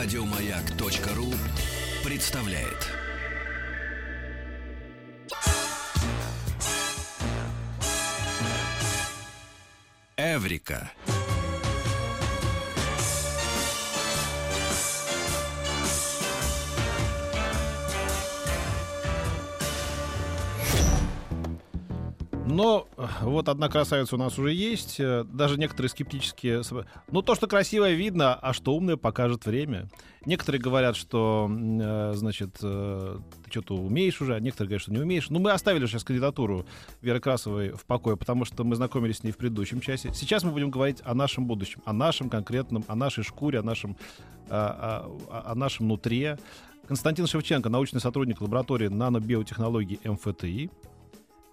Радиомаяк.ру представляет. Эврика. Но э, вот одна красавица у нас уже есть. э, Даже некоторые скептические... Ну, то, что красивое, видно, а что умное, покажет время. Некоторые говорят, что, э, значит, ты что-то умеешь уже, а некоторые говорят, что не умеешь. Ну, мы оставили сейчас кандидатуру Веры Красовой в покое, потому что мы знакомились с ней в предыдущем часе. Сейчас мы будем говорить о нашем будущем, о нашем конкретном, о нашей шкуре, о нашем, о, о- о нашем нутре. Константин Шевченко, научный сотрудник лаборатории нанобиотехнологий МФТИ.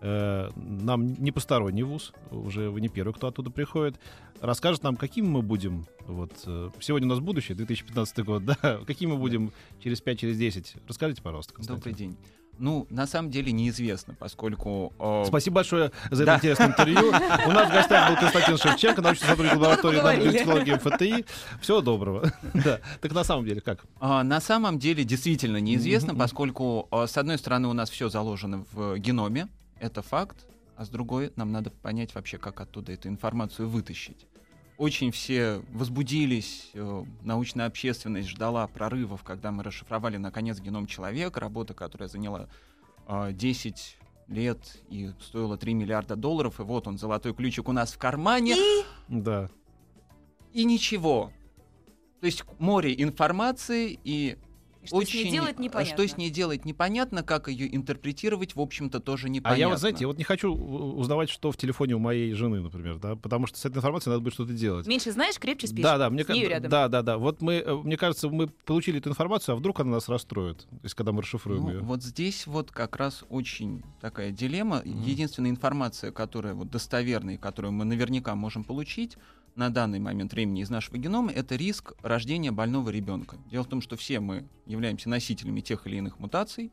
Э, нам не посторонний вуз, уже вы не первый, кто оттуда приходит, расскажет нам, какими мы будем, вот, э, сегодня у нас будущее, 2015 год, да, какими мы будем через 5, через 10. Расскажите, пожалуйста, Константин. Добрый день. Ну, на самом деле неизвестно, поскольку... э, Спасибо большое за это Да. интересное интервью. У нас в гостях был Константин Шевченко, научный сотрудник лаборатории поговорили. нанобиотехнологии МФТИ. Всего доброго. Да. Так на самом деле как? а, на самом деле действительно неизвестно, поскольку, э, с одной стороны, у нас все заложено в геноме, это факт, а с другой нам надо понять вообще, как оттуда эту информацию вытащить. Очень все возбудились, э, научная общественность ждала прорывов, когда мы расшифровали, наконец, геном человека, работа, которая заняла э, 10 лет и стоила 3 миллиарда долларов, и вот он, золотой ключик у нас в кармане. Да. и ничего. То есть море информации и И что с ней очень делать непонятно. что с ней делать непонятно, как ее интерпретировать, в общем-то, тоже непонятно. А я вот, знаете, я вот не хочу узнавать, что в телефоне у моей жены, например, да, потому что с этой информацией надо будет что-то делать. Меньше знаешь, крепче спишь. Да, да, мне с нею ка- рядом. да, да, да. Вот мы, э, мне кажется, мы получили эту информацию, а вдруг она нас расстроит, то есть когда мы расшифруем Ну, ее. вот здесь вот как раз очень такая дилемма. Единственная информация, которая вот достоверная, которую мы наверняка можем получить на данный момент времени из нашего генома, это риск рождения больного ребенка. Дело в том, что все мы являемся носителями тех или иных мутаций.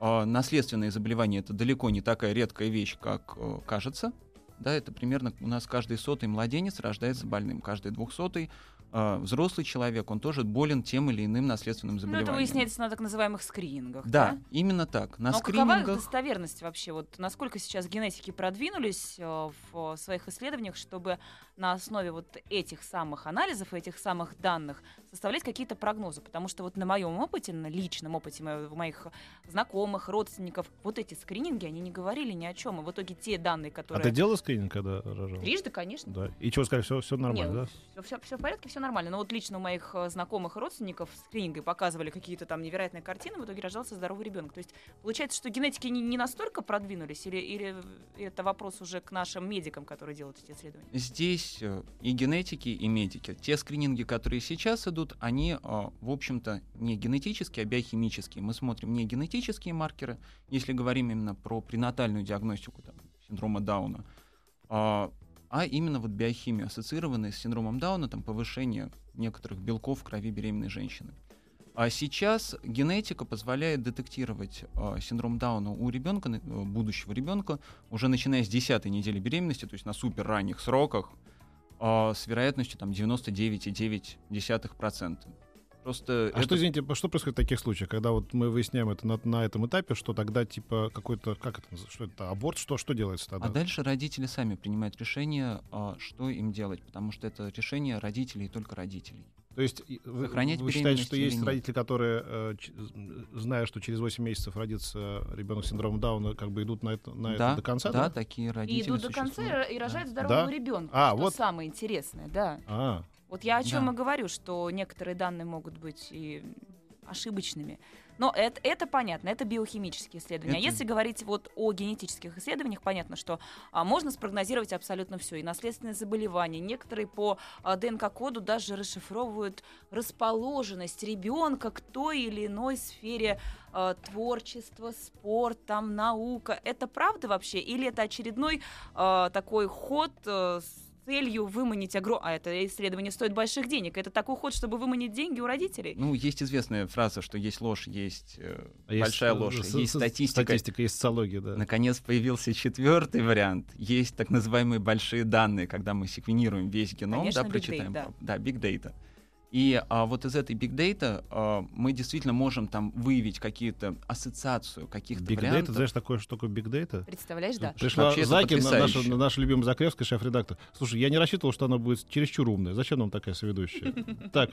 А, наследственные заболевания это далеко не такая редкая вещь, как э, кажется. Да, это примерно у нас каждый сотый младенец рождается больным, каждый двухсотый э, взрослый человек, он тоже болен тем или иным наследственным Ну, это заболеванием. выясняется на так называемых скринингах. Да, именно так. На Но какова их скринингах достоверность вообще? Вот насколько сейчас генетики продвинулись э, в своих исследованиях, чтобы на основе вот этих самых анализов и этих самых данных составлять какие-то прогнозы? Потому что вот на моем опыте, на личном опыте мо- моих знакомых, родственников, вот эти скрининги, они не говорили ни о чем. И в итоге те данные, А которые... ты делала скрининг, когда рожала? Трижды, конечно. Да. И что сказали, все, все нормально, да? Все, в порядке, все нормально. Но вот лично у моих э, знакомых и родственников скринингой показывали какие-то там невероятные картины, в итоге рождался здоровый ребенок. То есть получается, что генетики не, не настолько продвинулись, или, или это вопрос уже к нашим медикам, которые делают эти исследования? здесь э, и генетики, и медики. Те скрининги, которые сейчас идут, они, э, в общем-то, не генетические, а биохимические. Мы смотрим не генетические маркеры, если говорим именно про пренатальную диагностику там, синдрома Дауна, а, именно вот биохимию, ассоциированные с синдромом Дауна, там, повышение некоторых белков в крови беременной женщины. А сейчас генетика позволяет детектировать э, синдром Дауна у ребенка, э, будущего ребенка, уже начиная с 10 недели беременности, то есть на супер ранних сроках, а, с вероятностью там 99,9%. Просто А это что, извините, что происходит в таких случаях, когда вот мы выясняем это на, на этом этапе, что тогда типа какой-то, как это, называется, что это, аборт, что, что делается тогда? А дальше родители сами принимают решение, а, что им делать, потому что это решение родителей и только родителей. То есть и вы, Сохранять вы считаете, что есть нет? родители, которые, э, зная, что через 8 месяцев родится ребенок с синдромом Дауна, как бы идут на это, на да, это до конца? да, такие И родители идут до конца и рожают Да. здорового Да? ребенка. А, что вот. самое интересное, да. А, Вот я о чем Да. и говорю, что некоторые данные могут быть и ошибочными. Но это, это понятно, это биохимические исследования. А Это- если говорить вот о генетических исследованиях, понятно, что а, можно спрогнозировать абсолютно все. И наследственные заболевания. Некоторые по а, ДНК-коду даже расшифровывают расположенность ребенка к той или иной сфере а, творчества, спорт, там, наука. Это правда вообще? Или это очередной а, такой ход а, с целью выманить огром... А это исследование стоит больших денег. Это такой ход, чтобы выманить деньги у родителей? Ну, есть известная фраза, что есть ложь, есть э, а есть, большая ложь, с- есть статистика. Статистика, есть социология, да. Наконец появился четвертый вариант. Есть так называемые большие данные, когда мы секвенируем весь геном, Конечно, да, big прочитаем. data. Да, big data. И а, вот из этой big data а, мы действительно можем там выявить какие-то ассоциацию каких-то Big вариантов. Data, знаешь, такое, что такое Big Data? Представляешь, да. Пришла Вообще наша, потрясающе. наша любимая Закревская, шеф-редактор. Слушай, я не рассчитывал, что она будет чересчур умная. Зачем нам такая соведущая? Так,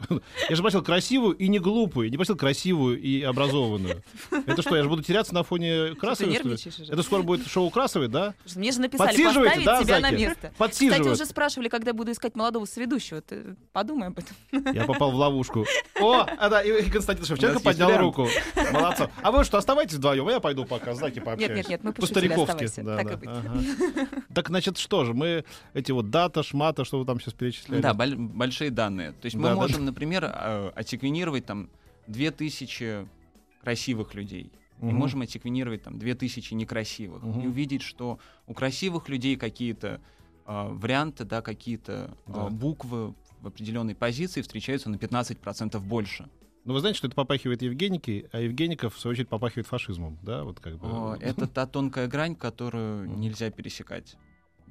я же просил красивую и не глупую. Не просил красивую и образованную. Это что, я же буду теряться на фоне Красовой? Это скоро будет шоу Красовой, да? Мне же написали поставить да, тебя на Заки? место. Кстати, уже спрашивали, когда буду искать молодого соведущего. Ты подумай об этом. Я попал в ловушку. О, а да, и и Константин Шевченко поднял руку. Молодцы. А вы что, оставайтесь вдвоем, а я пойду пока с Заки пообщаюсь. Нет, нет, нет, мы пошутили, По-стариковски. оставайся. Да, Так да. и быть. Ага. Так, значит, что же, мы эти вот дата, шмата, что вы там сейчас перечисляли? Да, боль- большие данные. То есть мы Да, да. можем, например, э, отсеквенировать там 2000 красивых людей. И Мгм. можем отсеквенировать там 2000 некрасивых. Мгм. И увидеть, что у красивых людей какие-то э, варианты, да, какие-то э, Да. буквы в определенной позиции встречаются на 15% больше. Ну, вы знаете, что это попахивает Евгеники, а Евгеников, в свою очередь, попахивает фашизмом, да? Вот как бы. Э, Это та тонкая грань, которую нельзя пересекать.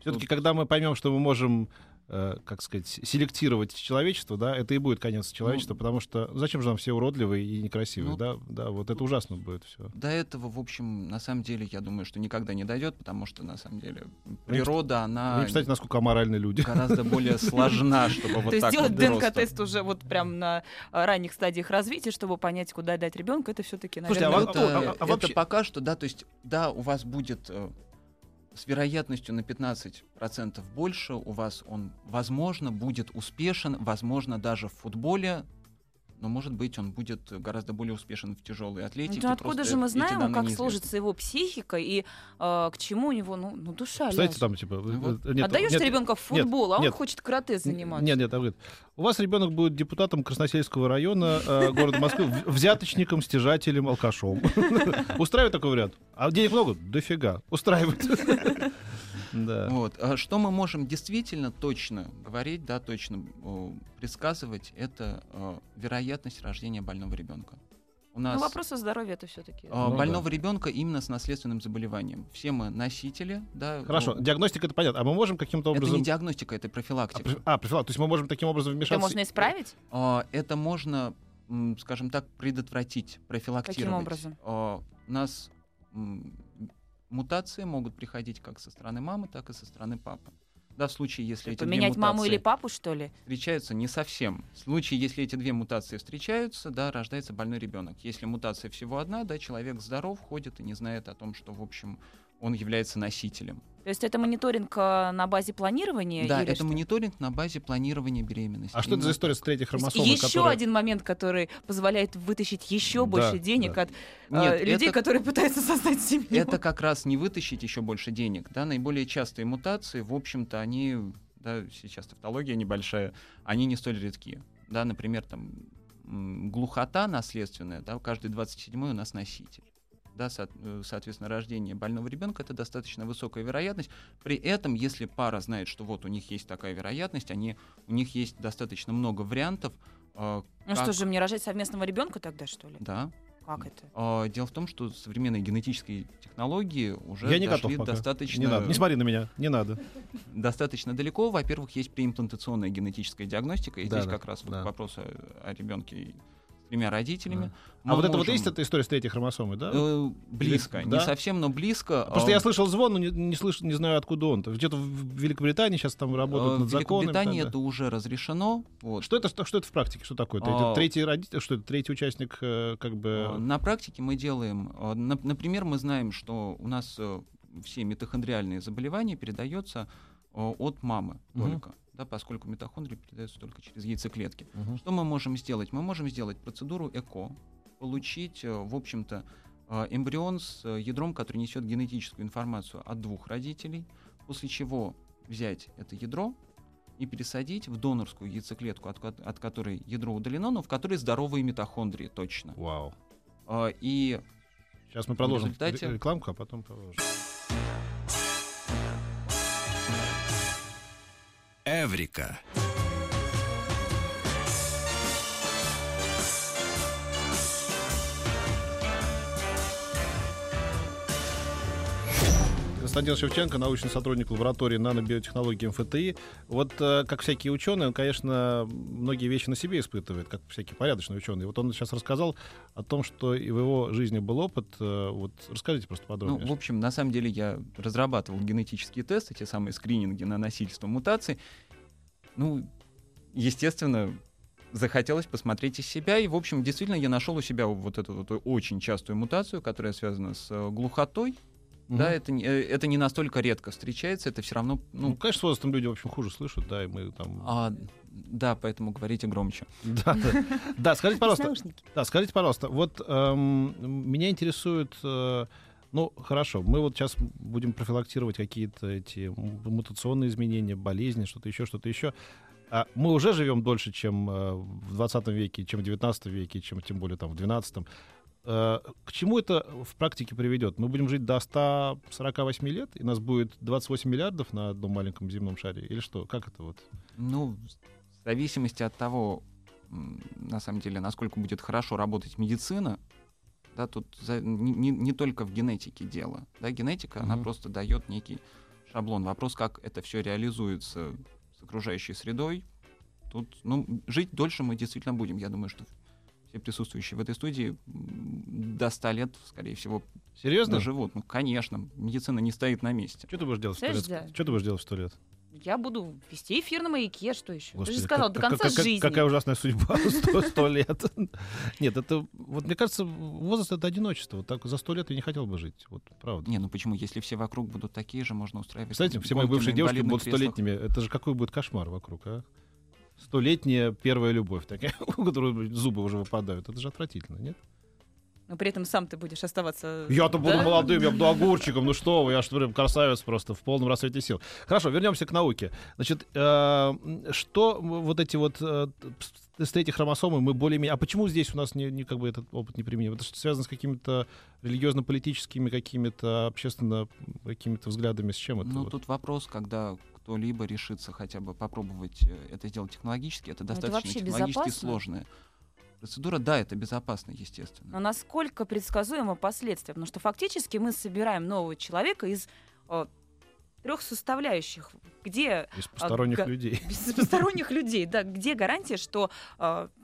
Все-таки, когда мы поймем, что мы можем, э, как сказать, селектировать человечество, да, это и будет конец человечества, Ну, потому что ну, зачем же нам все уродливые и некрасивые, Ну, да? Да, вот это ужасно будет все. До этого, в общем, на самом деле, я думаю, что никогда не дойдет, потому что, на самом деле, природа, Вы она не представляете, насколько аморальны люди. гораздо более сложна, чтобы вот То есть так сделать. ДНК-тест уже вот прям на а, ранних стадиях развития, чтобы понять, куда дать ребенка, это все-таки, Слушайте, а наверное, вот- это, а- а- а это вообще- пока что, да, то есть, да, у вас будет э, с вероятностью на 15% больше, у вас он, возможно, будет успешен, возможно, даже в футболе, но, может быть, он будет гораздо более успешен в тяжелой атлетике. Ну, откуда же мы знаем, как неизвестны. сложится его психика и а, к чему у него, ну, ну душа ляжет. там, типа... Ну вот. э, нет, Отдаешь нет, ребенка в нет, футбол, а он нет. хочет карате заниматься. Нет, нет, там говорит, у вас ребенок будет депутатом Красносельского района э, города Москвы, взяточником, стяжателем, алкашом. Устраивает такой вариант? А денег много? Дофига. Устраивает. Да. Вот. А Что мы можем действительно точно говорить, да, точно э, предсказывать, это э, вероятность рождения больного ребенка. У нас Ну, вопрос о здоровье это все-таки. э, Ну да. больного ребенка именно с наследственным заболеванием. Все мы носители, да. Хорошо, ну, диагностика это понятно. А мы можем каким-то это образом... не диагностика, это А, профилактика. профи- А, профилактика. То есть мы можем таким образом Это вмешаться... можно исправить? А, Это можно, скажем так, предотвратить, профилактировать. Каким образом? А, У нас мутации могут приходить как со стороны мамы, так и со стороны папы. Да, в случае, если эти две Поменять маму мутации- или папу, что ли? встречаются не совсем. В случае, если эти две мутации встречаются, да, рождается больной ребенок. Если мутация всего одна, да, человек здоров, ходит и не знает о том, что, в общем, он является носителем. То есть это мониторинг а, на базе планирования? да, это что? мониторинг на базе планирования беременности. А что это за история с третьей хромосомой, еще которая- один момент, который позволяет вытащить еще Да, больше денег да. от а, Нет, людей, это- которые пытаются создать семью. Это как раз не вытащить еще больше денег. Да? Наиболее частые мутации, в общем-то, они, да, сейчас тавтология небольшая, они не столь редки. Да, например, там глухота наследственная, да, каждый 27 у нас носитель. Да, со- э, соответственно, рождение больного ребенка это достаточно высокая вероятность. При этом, если пара знает, что вот у них есть такая вероятность, они, у них есть достаточно много вариантов. э, Ну что как- же, мне рожать совместного ребенка тогда, что ли? Да. Как это? А, Дело в том, что современные генетические технологии уже Я не дошли готов пока. достаточно, Не надо. Не смотри на меня. Не надо. достаточно далеко. Во-первых, есть преимплантационная генетическая диагностика, и Да, здесь да, как раз да. к вопросу о, о ребенке тремя родителями. А Мы вот это вот можем- есть эта история с третьей хромосомой, да? Э, близко, Или- не да? совсем, но близко. Просто А, я слышал звон, но не, не, слыш- не знаю, откуда он. Где-то в Великобритании сейчас там работают э, над В законами. Великобритании это уже разрешено. Вот. Что это, что, что это в практике? Что такое? Это, А, третий родитель, что это третий участник, э, как бы. На практике мы делаем, нап- например, мы знаем, что у нас э, все митохондриальные заболевания передаются от мамы только, да, поскольку митохондрии передаются только через яйцеклетки. Мгм. Что мы можем сделать? Мы можем сделать процедуру ЭКО, получить, э, в общем-то, э, эмбрион с э, ядром, который несет генетическую информацию от двух родителей, после чего взять это ядро и пересадить в донорскую яйцеклетку, от, от которой ядро удалено, но в которой здоровые митохондрии точно. Вау. И Сейчас мы продолжим результате- ре- рекламку, а потом продолжим. Эврика. Константин Шевченко, научный сотрудник лаборатории нанобиотехнологии МФТИ. Вот э, как всякие ученые, он, конечно, многие вещи на себе испытывает, как всякие порядочные ученые. Вот он сейчас рассказал о том, что и в его жизни был опыт. Э, вот расскажите просто подробнее. Ну, в общем, на самом деле я разрабатывал генетические тесты, те самые скрининги на носительство мутаций. Ну, естественно, захотелось посмотреть из себя, и, в общем, действительно, я нашел у себя вот эту вот очень частую мутацию, которая связана с э, глухотой. Мгм. Да, это, не- э, это не настолько редко встречается, это все равно, Ну, ну, конечно, с возрастом люди, в общем, хуже слышат, да, и мы там... а, да, поэтому говорите громче. Да, да. Да, скажите, пожалуйста. Да, скажите, пожалуйста, вот эм, меня интересует, э, ну, хорошо, мы вот сейчас будем профилактировать какие-то эти мутационные изменения, болезни, что-то еще, что-то еще. А мы уже живем дольше, чем э, в 20 веке, чем в 19 веке, чем тем более там в 12 Э, К чему это в практике приведет? Мы будем жить до 148 лет, и нас будет 28 миллиардов на одном маленьком земном шаре? Или что? Как это вот? Ну, в зависимости от того, на самом деле, насколько будет хорошо работать медицина, да, тут за- не, не- не только в генетике дело. Да, генетика, она Мгм. просто дает некий шаблон. Вопрос, как это все реализуется с окружающей средой. Тут, ну, жить дольше мы действительно будем. Я думаю, что все присутствующие в этой студии до 100 лет, скорее всего, Серьезно? доживут. Ну, конечно, медицина не стоит на месте. Что ты будешь делать в сто Знаешь, лет? да. Что ты будешь делать в сто лет? Я буду вести эфир на маяке, что еще? Ты Господи, же сказал, как- до как- конца как- жизни. Какая ужасная судьба, сто, сто лет. Нет, это, вот мне кажется, возраст — это одиночество. Вот так за сто лет я не хотел бы жить, вот правда. Не, ну почему? Если все вокруг будут такие же, можно устраивать... Представляете, все мои бывшие девушки будут столетними. Это же какой будет кошмар вокруг, а? Столетняя первая любовь, такая, у которой зубы уже выпадают. Это же отвратительно, нет? Но при этом сам ты будешь оставаться... Я-то буду Да? молодым, я буду огурчиком, ну что вы, я что прям красавец просто в полном расцвете сил. Хорошо, вернемся к науке. Значит, э, что вот эти вот э, с третьей хромосомы мы более-менее... А почему здесь у нас не, не как бы этот опыт не применим? Это что связано с какими-то религиозно-политическими, какими-то общественно какими-то взглядами, с чем это? Ну, вот? тут вопрос, когда кто-либо решится хотя бы попробовать э, это сделать технологически, это это достаточно вообще технологически безопасно? сложная процедура. Да, это безопасно, Но естественно. насколько предсказуемы последствия? Потому что фактически мы собираем нового человека из трех составляющих, где Из посторонних га- людей. без посторонних людей, да, где гарантия, что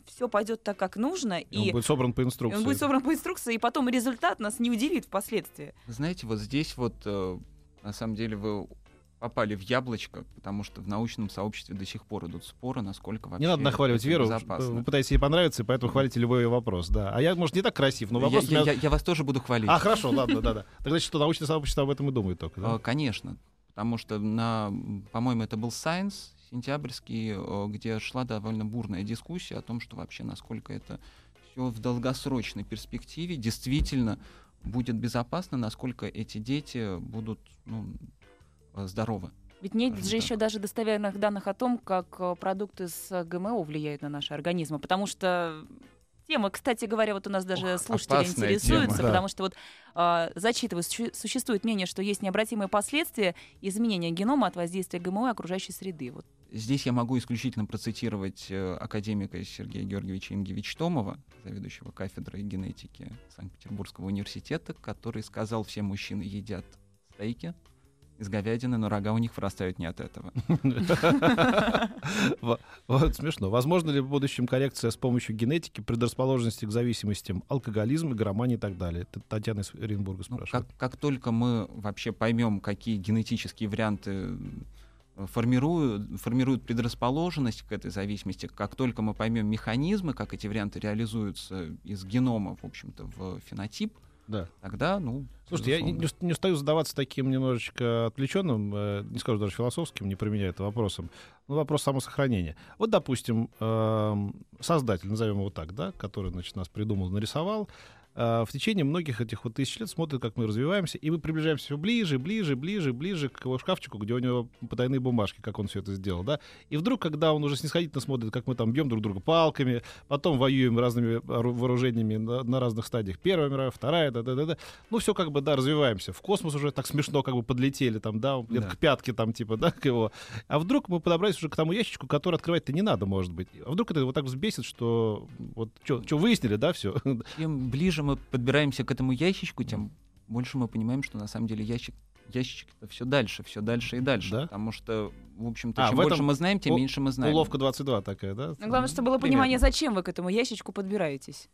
все пойдет так, как нужно, И Он и будет собран по инструкции. он будет собран по инструкции, и потом результат нас не удивит впоследствии. Вы знаете, вот здесь вот э, на самом деле вы попали в яблочко, потому что в научном сообществе до сих пор идут споры, насколько вообще Не надо нахваливать Веру, безопасно. вы пытаетесь ей понравиться, и поэтому хвалите любой вопрос. Да. А я, может, не так красив, но вопрос... я, меня- я- я вас тоже буду хвалить. А, хорошо, ладно, да-да. Так значит, что научное сообщество об этом и думает только, да? Э, Конечно, потому что на, по-моему, это был Science сентябрьский, э, где шла довольно бурная дискуссия о том, что вообще насколько это все в долгосрочной перспективе действительно будет безопасно, насколько эти дети будут ну, здоровы. Ведь нет Скажем же так. еще даже достоверных данных о том, как э, продукты с э, ГМО влияют на наши организмы, потому что тема, кстати говоря, вот у нас даже Ох, слушатели интересуются, тема. потому что вот э, зачитываю, существует мнение, что есть необратимые последствия изменения генома от воздействия ГМО и окружающей среды. Вот Здесь я могу исключительно процитировать э, академика Сергея Георгиевича Ингевич Томова, заведующего кафедрой генетики Санкт-Петербургского университета, который сказал, все мужчины едят стейки из говядины, но рога у них вырастают не от этого. Во- Вот смешно. Возможно ли в будущем коррекция с помощью генетики предрасположенности к зависимостям, алкоголизм, игромания и так далее? Татьяна из Оренбурга Ну, спрашивает. как, как только мы вообще поймем, какие генетические варианты э, формируют, формируют предрасположенность к этой зависимости, как только мы поймем механизмы, как эти варианты реализуются из генома, в общем-то, в фенотип, Да. тогда, ну, Слушайте, я не, не уст- не устаю задаваться таким немножечко отвлеченным, э, не скажу даже философским, не применяя это вопросом, но вопрос самосохранения. Вот, допустим, эм, создатель, назовем его так, да, который, значит, нас придумал, нарисовал, в течение многих этих вот тысяч лет смотрит, как мы развиваемся, и мы приближаемся все ближе, ближе, ближе, ближе к его шкафчику, где у него потайные бумажки, как он все это сделал, да. И вдруг, когда он уже снисходительно смотрит, как мы там бьем друг друга палками, потом воюем разными ору- вооружениями на, на разных стадиях, Первая мировая, Вторая, да-да-да, ну все как бы, да, развиваемся. В космос уже так смешно как бы подлетели там, да, Да. к пятке там, типа, да, к его. А вдруг мы подобрались уже к тому ящичку, который открывать-то не надо, может быть. А вдруг это вот так взбесит, что вот что выяснили, да, все? Чем ближе мы подбираемся к этому ящичку, тем больше мы понимаем, что на самом деле ящик ящичек-то все дальше, все дальше и дальше. Да? Потому что, в общем-то, А, чем в этом больше мы знаем, тем у- меньше мы знаем. Уловка 22 такая, да? Ну, главное, чтобы было Примерно. понимание, зачем вы к этому ящичку подбираетесь.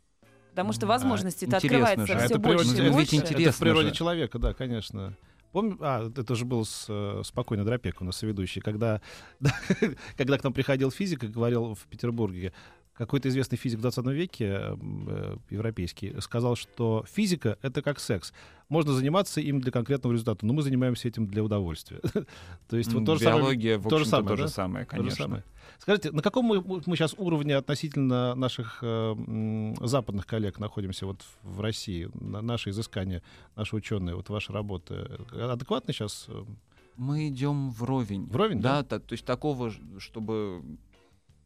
Потому что А, возможностей-то интересно открывается же. А все это больше природа- и это ведь больше. интересно. Это в природе же. человека, да, конечно. Помню, а, это же был с, э, спокойный Дропек у нас соведущий, когда, когда к нам приходил физик и говорил в Петербурге, какой-то известный физик в 20 веке, э, европейский, сказал, что физика — это как секс. Можно заниматься им для конкретного результата, но мы занимаемся этим для удовольствия. То есть вот то же самое. Биология, в то же общем-то, самое, то же да? самое, То же конечно. самое. Скажите, на каком мы, мы сейчас уровне относительно наших э, западных коллег находимся вот в России? На, наши изыскания, наши ученые, вот ваши работы адекватны сейчас? э, Мы идем вровень. Вровень, да? да? та- то есть такого, чтобы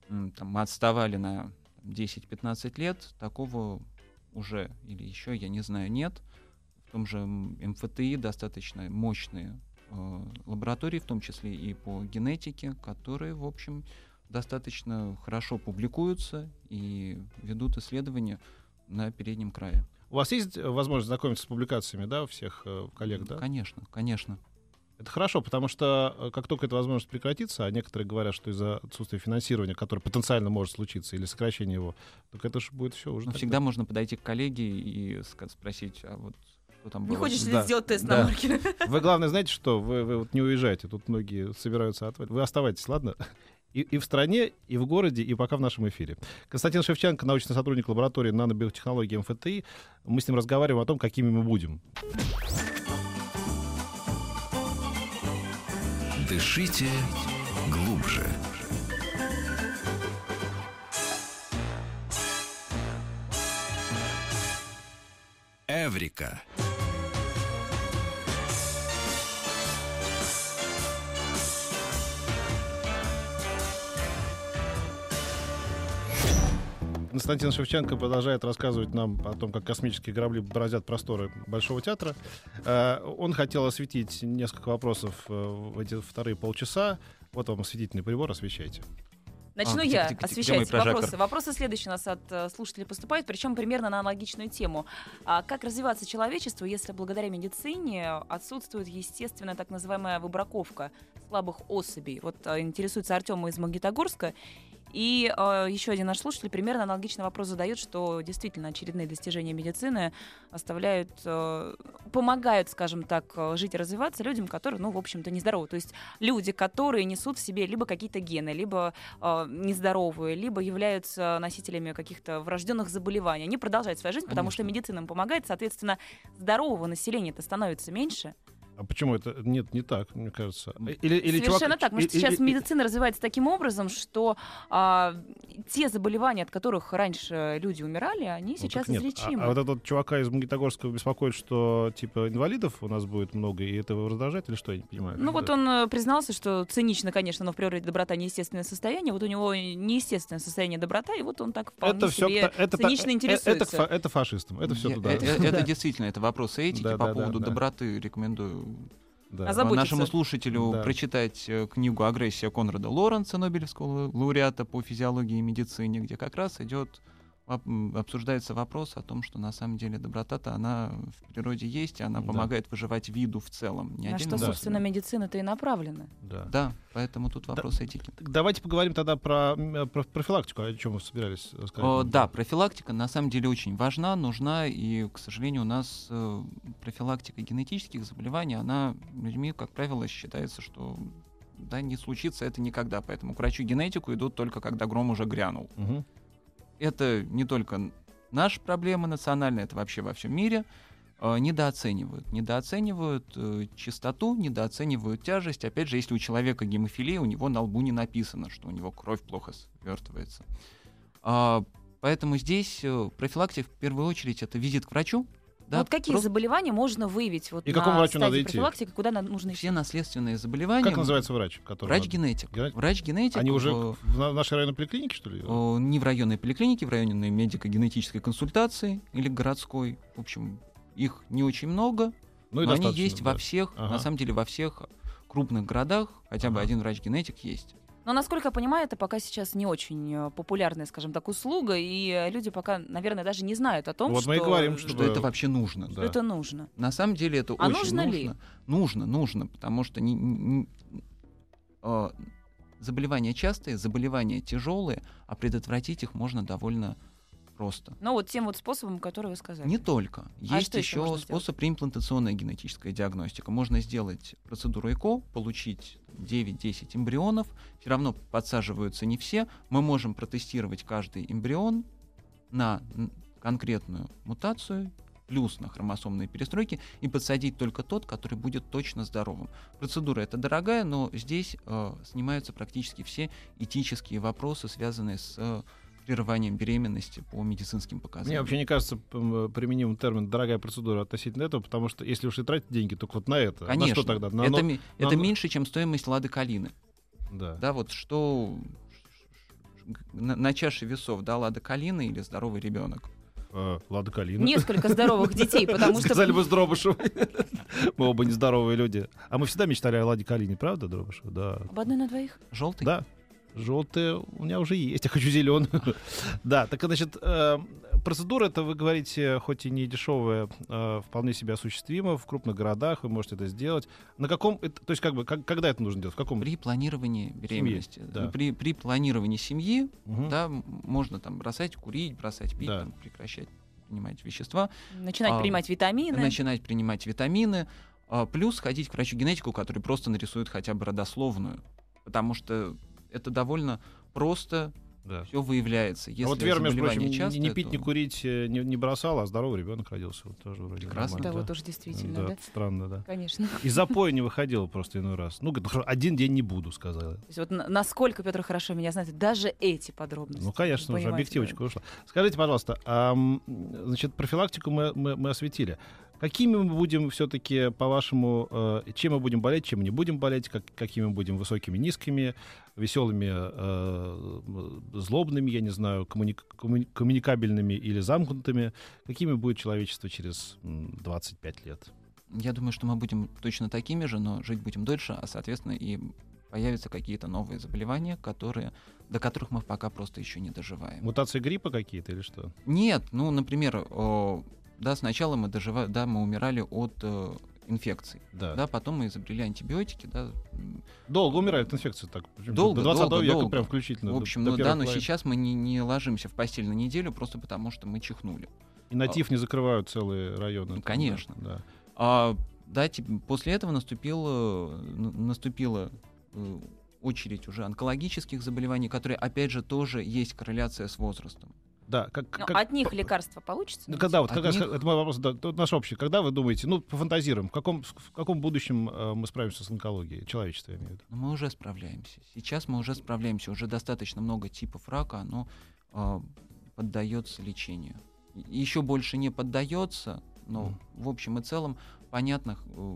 там, мы отставали на 10-15 лет, такого уже или еще, я не знаю, нет. В том же МФТИ достаточно мощные э, лаборатории, в том числе и по генетике, которые, в общем, достаточно хорошо публикуются и ведут исследования на переднем крае. У вас есть возможность знакомиться с публикациями, да, у всех э, коллег, да? Конечно, конечно. Это хорошо, потому что э, как только эта возможность прекратится, а некоторые говорят, что из-за отсутствия финансирования, которое потенциально может случиться, или сокращения его, так это же будет все уже. Но тогда. всегда можно подойти к коллеге и спросить, а вот что там Не было. хочешь ли Да. сделать тест Да. на маркеры? Вы, главное, знаете что? Вы, вы вот не уезжайте. Тут многие собираются отвалить. Вы оставайтесь, ладно? И, и в стране, и в городе, и пока в нашем эфире. Константин Шевченко, научный сотрудник лаборатории нанобиотехнологии МФТИ. Мы с ним разговариваем о том, какими мы будем. Дышите глубже. Эврика. Константин Шевченко продолжает рассказывать нам о том, как космические корабли бороздят просторы Большого театра. Э, Он хотел осветить несколько вопросов э, в эти вторые полчаса. Вот вам осветительный прибор, освещайте. Начну А, я. прожектор? вопросы. Вопросы следующие у нас от э, слушателей поступают, причем примерно на аналогичную тему. А как развиваться человечеству, если благодаря медицине отсутствует естественная так называемая выбраковка слабых особей? Вот интересуется Артем из Магнитогорска. И э, еще один наш слушатель примерно аналогичный вопрос задает, что действительно очередные достижения медицины оставляют, э, помогают, скажем так, э, жить и развиваться людям, которые, ну, в общем-то, нездоровы. То есть люди, которые несут в себе либо какие-то гены, либо э, нездоровые, либо являются носителями каких-то врожденных заболеваний. Они продолжают свою жизнь, потому что Конечно. медицина им помогает, соответственно, здорового населения-то становится меньше. А почему это? Нет, не так, мне кажется. М. Или, или Совершенно чувак- так. Потому что сейчас и- медицина развивается таким образом, что а, те заболевания, от которых раньше люди умирали, они Ну, сейчас так нет. А- излечимы. А, вот этот чувака из Магнитогорска беспокоит, что типа инвалидов у нас будет много, и это его раздражает, или что, я не понимаю. Ну вот он э, признался, что цинично, конечно, но в природе доброта неестественное состояние. Вот у него неестественное состояние доброта, и вот он так вполне это все, себе это, цинично это, интересуется. это, фа- это фашистам, это все туда. э- э- Это действительно, это вопрос этики. Да, По да, да, поводу да. доброты рекомендую Да. А заботиться. нашему слушателю Да. прочитать э, книгу «Агрессия» Конрада Лоренца, Нобелевского лауреата по физиологии и медицине, где как раз идет обсуждается вопрос о том, что на самом деле доброта-то она в природе есть, и она Да. помогает выживать виду в целом. Не На что, Да. собственно, медицина-то и направлена. Да. Да, поэтому тут вопрос этики. Так Давайте поговорим тогда про, м, про профилактику, о чем вы собирались сказать. О, да, профилактика на самом деле очень важна, нужна, и, к сожалению, у нас э, профилактика генетических заболеваний, она людьми, как правило, считается, что да, не случится это никогда, поэтому к врачу-генетику идут только когда гром уже грянул. Мгм. Это не только наша проблема национальная, это вообще во всем мире. Э, Недооценивают. Недооценивают э, частоту, недооценивают тяжесть. Опять же, если у человека гемофилия, у него на лбу не написано, что у него кровь плохо свертывается. А, Поэтому здесь э, профилактика в первую очередь это визит к врачу. Да, вот какие просто заболевания можно выявить вот И на какому врачу надо идти? куда нужно идти? все наследственные заболевания. Как называется врач? который Врач-генетик. Генетик? Врач-генетик. Они уже в- в на- нашей районной поликлинике, что ли? О, не в районной поликлинике, в районной медико-генетической консультации или городской. В общем, их не очень много, Ну и но они есть да. во всех, Ага. на самом деле во всех крупных городах, хотя бы Ага. один врач-генетик есть. Но, насколько я понимаю, это пока сейчас не очень э, популярная, скажем так, услуга, и э, люди пока, наверное, даже не знают о том, Вот что, мы и говорим, Что Чтобы- это вообще нужно. Да. это нужно. На самом деле это А очень нужно ли? нужно. Нужно, нужно, потому что не- не- э, заболевания частые, заболевания тяжелые, а предотвратить их можно довольно просто. Ну, вот тем вот способом, который вы сказали. Не только. А Есть еще еще способ реимплантационная генетическая диагностика. Можно сделать процедуру ЭКО, получить 9-10 эмбрионов. Все равно подсаживаются не все. Мы можем протестировать каждый эмбрион на конкретную мутацию, плюс на хромосомные перестройки, и подсадить только тот, который будет точно здоровым. Процедура эта дорогая, но здесь э, снимаются практически все этические вопросы, связанные с э, прерыванием беременности по медицинским Мне показаниям. вообще не кажется м, применимым термин «дорогая процедура» относительно этого, потому что если уж и тратить деньги, только вот на это. Конечно. На что тогда? На это на это но- меньше, чем стоимость лады калины. Да. Да, вот что на, на чаше весов, да, лада калина или здоровый ребенок. Э, Лада Калина. Несколько здоровых детей, потому что... Сказали бы с Дробышевой. Мы оба нездоровые люди. А мы всегда мечтали о Ладе Калине, правда, Дробышева? Да. Об одной на двоих? Желтый? Да. Желтые у меня уже есть, я хочу зеленую. Да, так значит, э, процедура это, вы говорите, хоть и не дешевая, э, вполне себе осуществима в крупных городах, вы можете это сделать. На каком, это- то есть как бы, как- когда это нужно делать? В каком? При планировании беременности. да. При, при планировании семьи, да, можно там бросать курить, бросать пить, Да. там, прекращать принимать вещества, Начинать А, принимать витамины. начинать принимать витамины, а, плюс ходить к врачу-генетику, который просто нарисует хотя бы родословную. Потому что это довольно просто Да. все выявляется. Если а вот Вера, между прочим, частое, не пить, то- не курить э, не, не бросала, а здоровый ребенок родился. Вот тоже вроде Прекрасно. Да, нормально, вот тоже действительно, Да, да? Странно, да. Конечно. И запоя не выходила просто иной раз. Ну, говорит, «Ну, хорошо, один день не буду, сказала. То есть вот на- насколько Петр хорошо меня знает, даже эти подробности. Ну, конечно, уже объективочка ушла. Скажите, пожалуйста, а, значит, профилактику мы, мы, мы осветили. Какими мы будем все-таки, по-вашему, э, чем мы будем болеть, чем не будем болеть, как, какими мы будем высокими, низкими, веселыми, э, злобными, я не знаю, коммуни- коммуни- коммуникабельными или замкнутыми? Какими будет человечество через м, 25 лет? Я думаю, что мы будем точно такими же, но жить будем дольше, а, соответственно, и появятся какие-то новые заболевания, которые, до которых мы пока просто еще не доживаем. Мутации гриппа какие-то или что? Нет, ну, например, да, сначала мы доживали, да, мы умирали от э, инфекций, Да. да, потом мы изобрели антибиотики, да. Долго умирают от инфекции так. Долго, До 20 долго, века долго. прям включительно. В до- общем, до ну да, первых но войн. сейчас мы не, не ложимся в постель на неделю просто потому, что мы чихнули. И на ТИФ не закрывают целые районы. Ну, конечно. Да. А, да, тип- после этого наступила, н- наступила э, очередь уже онкологических заболеваний, которые, опять же, тоже есть корреляция с возрастом. Да, как, Ну, как- от них по- лекарства получится? Ну, когда вот, От когда, них- это мой вопрос, да, наш общий. Когда вы думаете, ну, пофантазируем, в каком, в каком будущем э, мы справимся с онкологией, человечество, я имею в виду? Но мы уже справляемся. Сейчас мы уже справляемся. Уже достаточно много типов рака, оно а, поддается лечению. Еще больше не поддается, но Мгм. в общем и целом понятно э,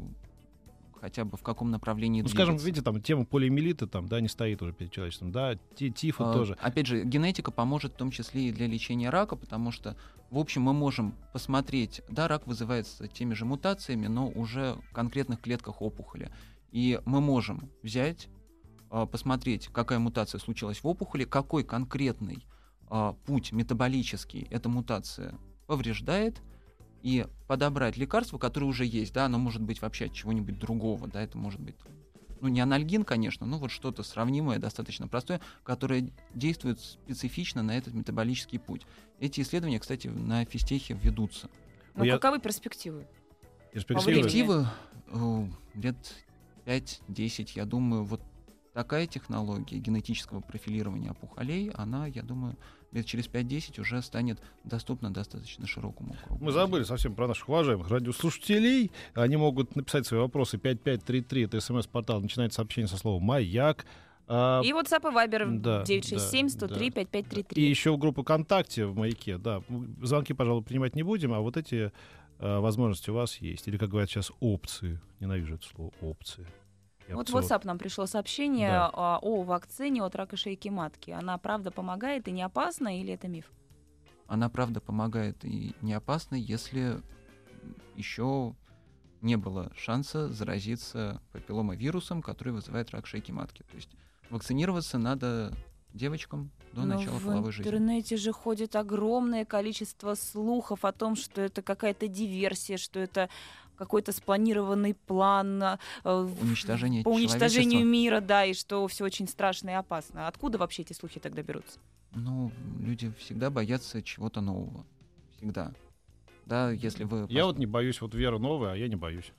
хотя бы в каком направлении Ну, скажем, двигаться. видите, там тема полиомиелита там, да, не стоит уже перед человечеством, да, ти- тифа А, тоже. Опять же, генетика поможет в том числе и для лечения рака, потому что, в общем, мы можем посмотреть, да, рак вызывается теми же мутациями, но уже в конкретных клетках опухоли. И мы можем взять, а, посмотреть, какая мутация случилась в опухоли, какой конкретный а, путь метаболический эта мутация повреждает, и подобрать лекарство, которое уже есть, да, оно может быть вообще от чего-нибудь другого, да, это может быть, ну, не анальгин, конечно, но вот что-то сравнимое, достаточно простое, которое действует специфично на этот метаболический путь. Эти исследования, кстати, на физтехе ведутся. Ну, я- каковы перспективы? Перспективы. Перспективы э, лет 5-10, я думаю, вот такая технология генетического профилирования опухолей, она, я думаю, лет через 5-10 уже станет доступна достаточно широкому кругу. Мы забыли совсем про наших уважаемых радиослушателей. Они могут написать свои вопросы 5533, это смс-портал, начинает сообщение со словом «Маяк». А, И WhatsApp и Viber да, 967 да, 103 да. 5533. И еще в группу ВКонтакте в «Маяке», да. Звонки, пожалуй, принимать не будем, а вот эти э, возможности у вас есть. Или, как говорят сейчас, опции. Ненавижу это слово «опции». Вот в. WhatsApp нам пришло сообщение Да. о вакцине от рака шейки матки. Она правда помогает и не опасна, или это миф? Она, правда, помогает и не опасна, если еще не было шанса заразиться папилломавирусом, который вызывает рак шейки матки. То есть Вакцинироваться надо девочкам до Но начала в половой жизни. интернете же ходит огромное количество слухов о том, что это какая-то диверсия, что это какой-то спланированный план э, Уничтожение по уничтожению мира, да, и что все очень страшно и опасно. Откуда вообще эти слухи тогда берутся? Ну, люди всегда боятся чего-то нового. Всегда. Да, если вы... Я вот не боюсь, вот Вера новая, а я не боюсь.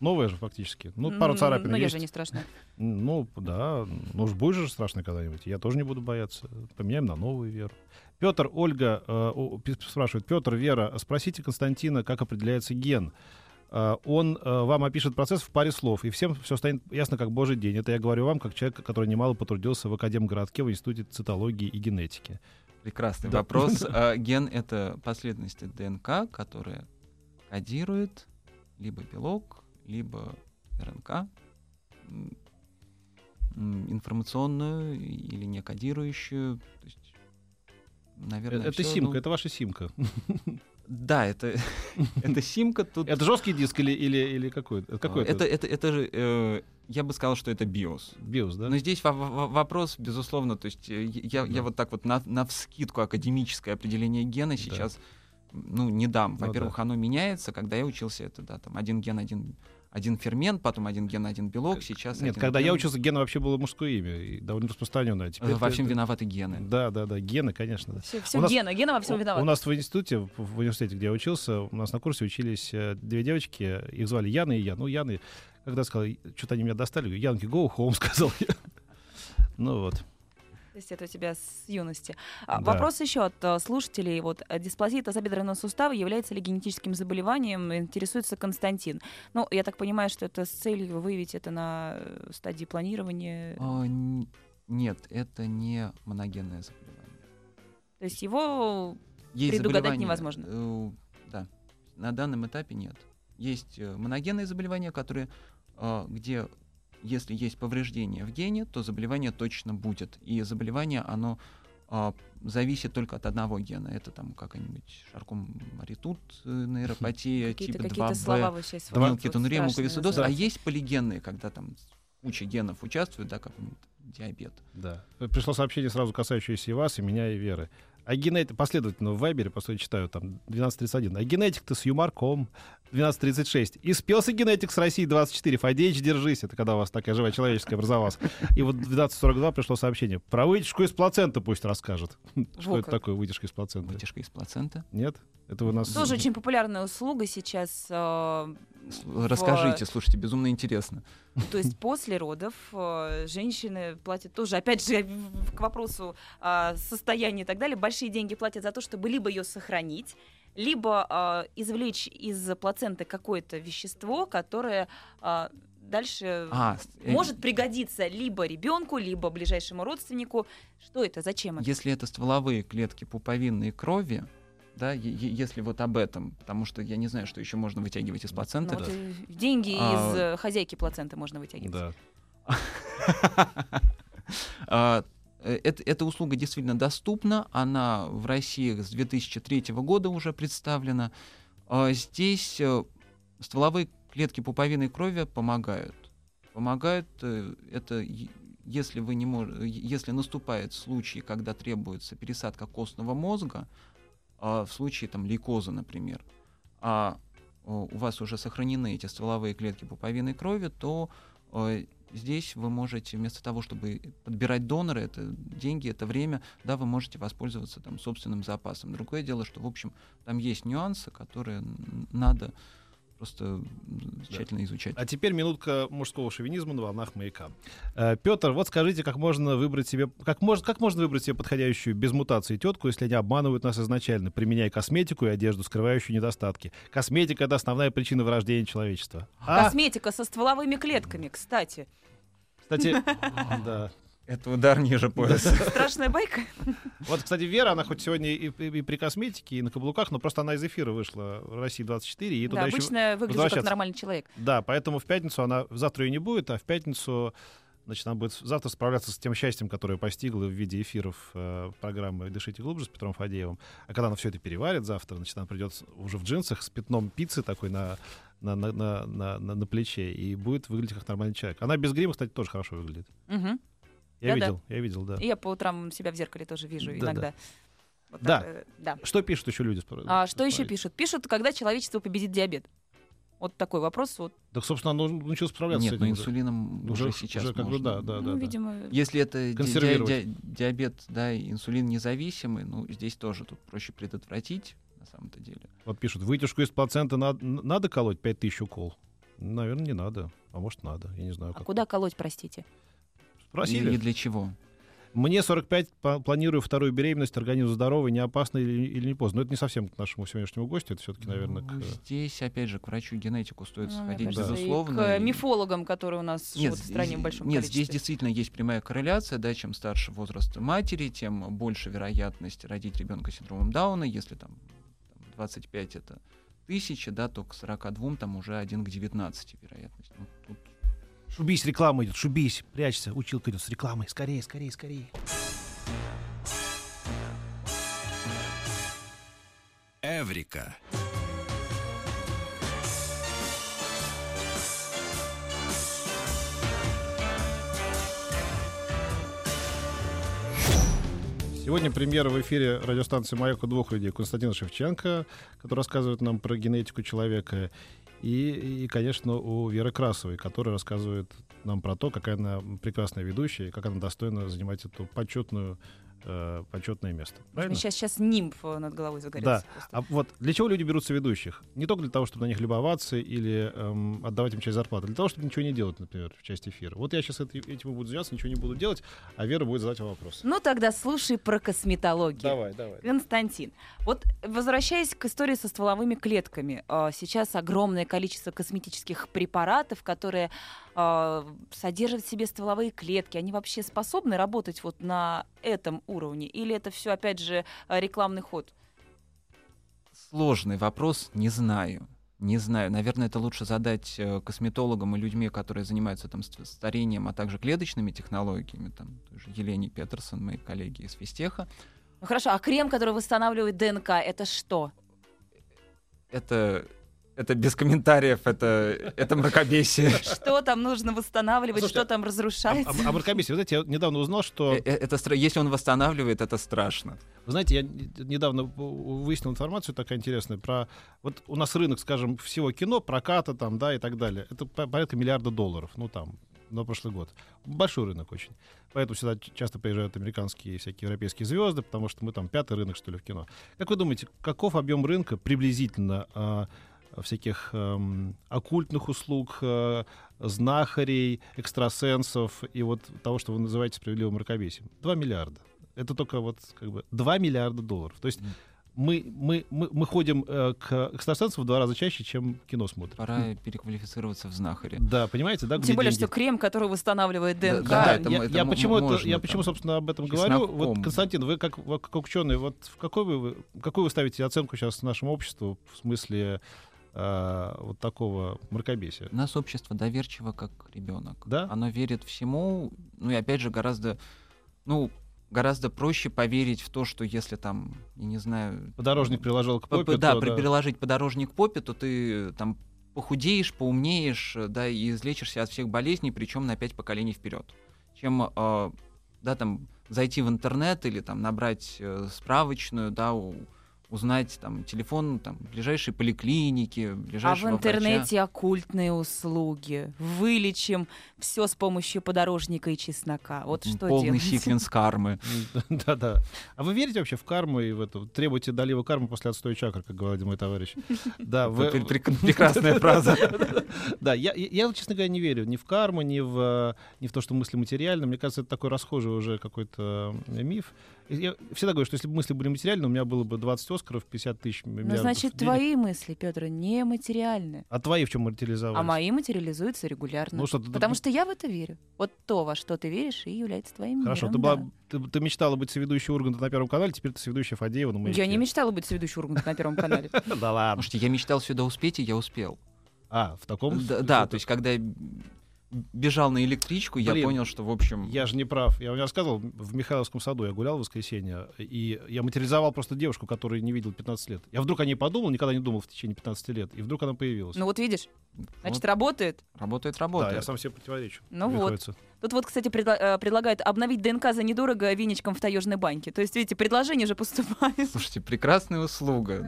Новая же фактически. Ну, пару царапин Но я есть. же не страшно. Ну, да. Ну уж будет же страшно когда-нибудь. Я тоже не буду бояться. Поменяем на новую веру. Петр, Ольга э, спрашивает. Петр, Вера, спросите Константина, как определяется ген. Э, он э, вам опишет процесс в паре слов, и всем все станет ясно, как божий день. Это я говорю вам, как человек, который немало потрудился в Академгородке в Институте цитологии и генетики. Прекрасный Да. вопрос. А, Ген — это последовательность ДНК, которая кодирует либо белок, либо РНК, информационную или не кодирующую. То есть, наверное, это всё, симка, ну, это ваша симка. Да, это, это симка тут. Это жесткий диск или, или, или какой? Это какой это, это, это же, э, я бы сказал, что это биос. биос, да? Но здесь во- во- вопрос, безусловно, то есть э, я, Да. я вот так вот на, на вскидку академическое определение гена сейчас ну, не дам. Ну Во-первых, оно меняется. Когда я учился, это да, там один ген, один, один фермент, потом один ген, один белок. Сейчас Нет, один когда я ген. учился, Гена вообще было мужское имя, и довольно распространенное. Э, Теперь Во это- всем виноваты гены. Да, да, да, гены, конечно. да. Все, У нас- Гена, Гена во всем У- виноват. У нас в институте, в, университете, где я учился, у нас на курсе учились э, две девочки, их звали Яна и я. Ну, Яны, когда я сказал, что-то они меня достали, Янки, go home, сказал я. Ну вот. То есть это у тебя с юности. А, Да. Вопрос еще от э, слушателей. Вот э, дисплазия тазобедренного сустава является ли генетическим заболеванием? Интересуется Константин. Ну, я так понимаю, что это с целью выявить это на э, стадии планирования. А, н- нет, это не моногенное заболевание. То есть его Есть Предугадать невозможно. да, на данном этапе нет. Есть моногенные заболевания, которые, где, если есть повреждение в гене, то заболевание точно будет. И заболевание, оно э, зависит только от одного гена. Это там какая-нибудь шарком-маритут, э, нейропатия, типа какие-то 2Б, слова вы сейчас Два- мелкитонурия, муковисцидоз. А есть полигенные, когда там куча генов участвует, да, как диабет. Да. Пришло сообщение сразу касающееся и вас, и меня, и Веры. А генетик, последовательно в Вайбере, просто читаю, там, 1231. А генетик-то с юморком, 1236. И спелся генетик с России 24. Фадеич, держись. Это когда у вас такая живая человеческая образовалась. И вот в 1242 пришло сообщение. Про вытяжку из плаценты пусть расскажет. Что Во это как. такое, вытяжка из плаценты? Вытяжка из плаценты. Нет? Это вы нас... Тоже очень популярная услуга сейчас. э, С- Расскажите, слушайте, безумно интересно. То есть после родов э, женщины платят тоже, опять же, к вопросу э, состояния и так далее, большие деньги платят за то, чтобы либо ее сохранить, либо э, извлечь из плаценты какое-то вещество, которое э, дальше А, э, может пригодиться либо ребенку, либо ближайшему родственнику. Что это? Зачем это? Если это стволовые клетки пуповинной крови, да, если вот об этом, потому что я не знаю, что еще можно вытягивать из Ну, плаценты. вот, э, деньги А, из э, хозяйки плаценты можно вытягивать. Да. А, э, это- Эта услуга действительно доступна, она в России с 2003 года уже представлена. А Здесь стволовые клетки пуповинной крови помогают. Помогают это если вы не мож... если наступает случай, когда требуется пересадка костного мозга, а в случае там лейкоза, например, а у вас уже сохранены эти стволовые клетки пуповинной крови, то э, здесь вы можете вместо того, чтобы подбирать донора, это деньги, это время, да, вы можете воспользоваться там собственным запасом. Другое дело, что, в общем, там есть нюансы, которые надо просто тщательно изучать. А теперь минутка мужского шовинизма на волнах маяка. Э, Петр, вот скажите, как можно выбрать себе, как можно, как можно выбрать себе подходящую без мутации тетку, если они обманывают нас изначально, применяя косметику и одежду, скрывающую недостатки? Косметика — это основная причина вырождения человечества. А, Косметика со стволовыми клетками, кстати. кстати, да. Это удар ниже пояса. Страшная байка. Вот, кстати, Вера, она хоть сегодня и, и- и при косметике, и на каблуках, но просто она из эфира вышла в России 24, и Да, туда еще... обычно выгляжу как нормальный человек. Да, поэтому в пятницу она... Завтра ее не будет, а в пятницу... Значит, она будет завтра справляться с тем счастьем, которое постигло в виде эфиров э, программы «Дышите глубже» с Петром Фадеевым. А когда она все это переварит завтра, значит, она придет уже в джинсах с пятном пиццы такой на, на, на, на, на, на- на плече и будет выглядеть как нормальный человек. Она без грима, кстати, тоже хорошо выглядит. Мгм. Я Да-да. видел, я видел, да. И я по утрам себя в зеркале тоже вижу Да, иногда. Вот Да. так, э, да. Что пишут еще люди? А что еще пишут? Пишут, когда человечество победит диабет. Вот такой вопрос. Вот, Так, собственно, оно начало справляться Нет, с но этим уже. инсулином уже, Уже, сейчас уже как бы можно. да, да, ну, да. да. видимо, Если это ди- ди- ди- диабет, да, инсулин независимый, ну, здесь тоже тут проще предотвратить, на самом-то деле. Вот пишут, вытяжку из плаценты надо, надо колоть 5000 укол? Наверное, не надо. А может, надо. Я не знаю, а как. куда колоть, простите? Спросили. И для чего? Мне 45, по- планирую вторую беременность, организм здоровый, не опасно или, или не поздно. Но это не совсем к нашему сегодняшнему гостю, это все-таки, наверное, Ну, к... Здесь, опять же, к врачу-генетику стоит Ну, сходить, кажется, и безусловно. к и- мифологам, которые у нас Нет, живут в стране в большом нет, количестве. здесь действительно есть прямая корреляция, да, чем старше возраст матери, тем больше вероятность родить ребенка с синдромом Дауна. Если там, там 25 это тысяча, да, то к 42 там уже 1 к 19 вероятность. Ну, Шубись, реклама идет, шубись, прячься. Училка идет с рекламой. Скорее, скорее, скорее. Эврика. Сегодня премьера в эфире радиостанции «Маяк» у двух людей. Константина Шевченко, который рассказывает нам про генетику человека, и, и, конечно, у Веры Красовой, которая рассказывает нам про то, какая она прекрасная ведущая, и как она достойна занимать эту почетную, э, почетное место. Правильно? Сейчас, сейчас нимб э, над головой загорелся. просто. А вот для чего люди берутся ведущих? Не только для того, чтобы на них любоваться или эм, отдавать им часть зарплаты, для того, чтобы ничего не делать, например, в части эфира. Вот я сейчас этим и буду заниматься, ничего не буду делать, а Вера будет задавать вам вопросы. Ну тогда слушай про косметологию. Давай, давай. Константин, вот возвращаясь к истории со стволовыми клетками, а, сейчас огромное количество косметических препаратов, которые а, содержат в себе стволовые клетки, они вообще способны работать вот на этом уровне? Или это все, опять же, а, рекламный ход? сложный вопрос, не знаю. Не знаю. Наверное, это лучше задать э, косметологам и людьми, которые занимаются там ст- старением, а также клеточными технологиями, там, Елене Петерсон, мои коллеги из Фистеха. Ну хорошо, а крем, который восстанавливает ДНК, это что? Это, это без комментариев, это, это мракобесие. Что там нужно восстанавливать, Слушайте, что там А, разрушается? а, а мракобесие, вы знаете, я недавно узнал, что... Э, э, Это, стра- если он восстанавливает, это страшно. Вы знаете, я недавно выяснил информацию такая интересная про... Вот у нас рынок, скажем, всего кино, проката там, да, и так далее. Это по- порядка миллиарда долларов, ну там, на прошлый год. Большой рынок очень. Поэтому сюда часто приезжают американские и всякие европейские звезды, потому что мы там пятый рынок, что ли, в кино. Как вы думаете, каков объем рынка приблизительно а, всяких эм, оккультных услуг, э, знахарей, экстрасенсов и вот того, что вы называете справедливым мракобесием? 2 миллиарда. Это только вот как бы 2 миллиарда долларов. То есть мы, мы, мы, мы ходим э, к экстрасенсам в два раза чаще, чем кино смотрим. Пора переквалифицироваться в знахаре. Да, понимаете, да? Тем более, деньги? что крем, который восстанавливает Да, ДНК. да, Да, это я, это я почему, это, можно я там почему, собственно, об этом говорю. Вот. Константин, вы как, как ученый, вот в какой вы, какую вы ставите оценку сейчас нашему обществу в смысле э, вот такого мракобесия? У нас общество доверчиво, как ребенок. Да? Оно верит всему. Ну и опять же, гораздо, ну, гораздо проще поверить в то, что если там, я не знаю... Подорожник приложил к попе, п- да, то при- приложить подорожник к попе, то ты там похудеешь, поумнеешь, да, и излечишься от всех болезней, причем на пять поколений вперед. Чем, э, да, там, зайти в интернет или там набрать э, справочную, да, у- узнать там телефон там ближайшей поликлиники, А в ближайшего врача. интернете оккультные услуги. Вылечим все с помощью подорожника и чеснока. Вот что Полный делать? секвенс кармы. Да-да. А вы верите вообще в карму и в эту? Требуйте долива кармы после отстоя чакры, как говорил мой товарищ. Да, вы... Пре- пре- Прекрасная фраза. Да, я, я, честно говоря, не верю ни в карму, ни в, ни в то, что мысли материальны. Мне кажется, это такой расхожий уже какой-то э, миф. Я всегда говорю, что если бы мысли были материальны, у меня было бы 20 Оскаров, 50 тысяч Ну, миллиардов значит, денег. твои мысли, Петр, не материальны. А твои в чем материализовались? А мои материализуются регулярно. Ну, что ты- Потому что я в это верю. Вот то, во что ты веришь, и является твоим Хорошо, миром, ты, была, да. ты, ты мечтала быть соведущей Урганта на Первом канале, теперь ты соведущая Фадеева на маяке. Я не мечтала быть соведущей Урганта на Первом канале. Да ладно. Слушайте, я мечтал сюда успеть, и я успел. А, в таком... Да, да, то есть когда... бежал на электричку, я Блин, понял, что, в общем... Я же не прав. Я вам не рассказывал, в Михайловском саду я гулял в воскресенье, и я материализовал просто девушку, которую не видел 15 лет. Я вдруг о ней подумал, никогда не думал в течение 15 лет, и вдруг она появилась. Ну вот видишь, вот значит, работает. работает, да, работает. я сам себе противоречу. Ну вот. приходится. Тут вот, кстати, предла- э, предлагают обновить ДНК за недорого веничком в таежной баньке. То есть, видите, предложение же поступает. Слушайте, прекрасная услуга.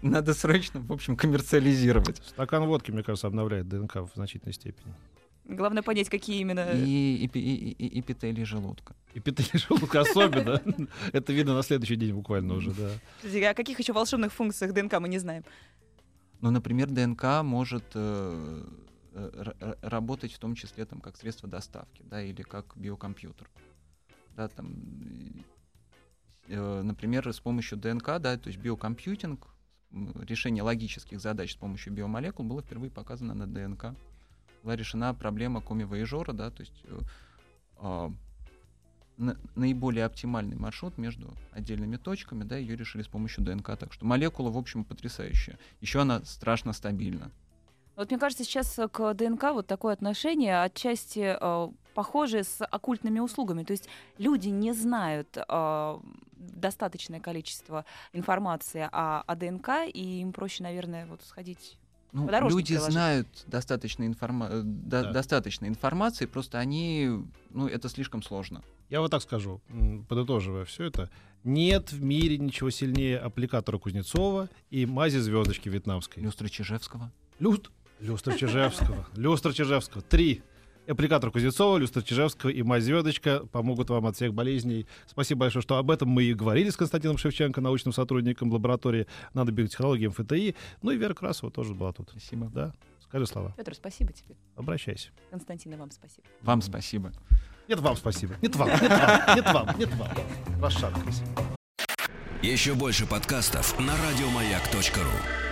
Надо срочно, в общем, коммерциализировать. Стакан водки, мне кажется, обновляет ДНК в значительной степени. Главное понять, какие именно... И, эпи- и- и- эпителий желудка. Эпителий желудка особенно. Это видно на следующий день буквально уже, да. О каких еще волшебных функциях ДНК мы не знаем? Ну, например, ДНК может э, э, работать в том числе там, как средство доставки, да, или как биокомпьютер. Да, там, э, например, с помощью ДНК, да, то есть биокомпьютинг, решение логических задач с помощью биомолекул было впервые показано на ДНК. Была решена проблема коми-вояжера, да, то есть э, а, на- наиболее оптимальный маршрут между отдельными точками, да, ее решили с помощью ДНК. Так что молекула, в общем, потрясающая. Еще она страшно стабильна. Вот мне кажется, сейчас к ДНК вот такое отношение отчасти э, похожее с оккультными услугами. То есть люди не знают э, достаточное количество информации о, о ДНК, и им проще, наверное, вот сходить. Ну, люди приложить. знают достаточно, информа- э, до- Да. достаточно информации, просто они, ну, это слишком сложно. Я вот так скажу, подытоживая все это. Нет в мире ничего сильнее аппликатора Кузнецова и мази звездочки вьетнамской. Люстра Чижевского. Люст... Люстра Чижевского. Люстра Чижевского. Три. Аппликатор Кузнецова, люстра Чижевского и мазь звездочка помогут вам от всех болезней. Спасибо большое, что об этом мы и говорили с Константином Шевченко, научным сотрудником лаборатории нанобиотехнологий МФТИ. Ну и Вера Красова тоже была тут. Спасибо. Да, скажи слова. Петр, спасибо тебе. Обращайся. Константин, и вам спасибо. Вам спасибо. Нет вам спасибо. Нет вам, нет вам, нет вам, нет вам. Расшаркались. Еще больше подкастов на радиомаяк.ру.